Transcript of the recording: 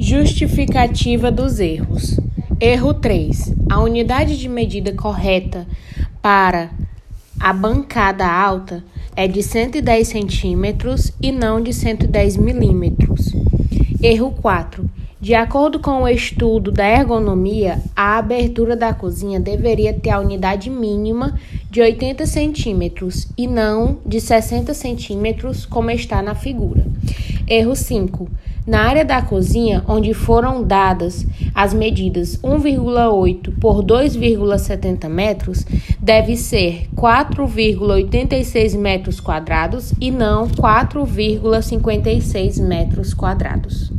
Justificativa dos erros. Erro 3. A unidade de medida correta para a bancada alta é de 110 centímetros e não de 110 milímetros. Erro 4. De acordo com o estudo da ergonomia, a abertura da cozinha deveria ter a unidade mínima de 80 centímetros e não de 60 centímetros, como está na figura. Erro 5. Na área da cozinha, onde foram dadas as medidas 1,8 por 2,70 metros, deve ser 4,86 metros quadrados e não 4,56 metros quadrados.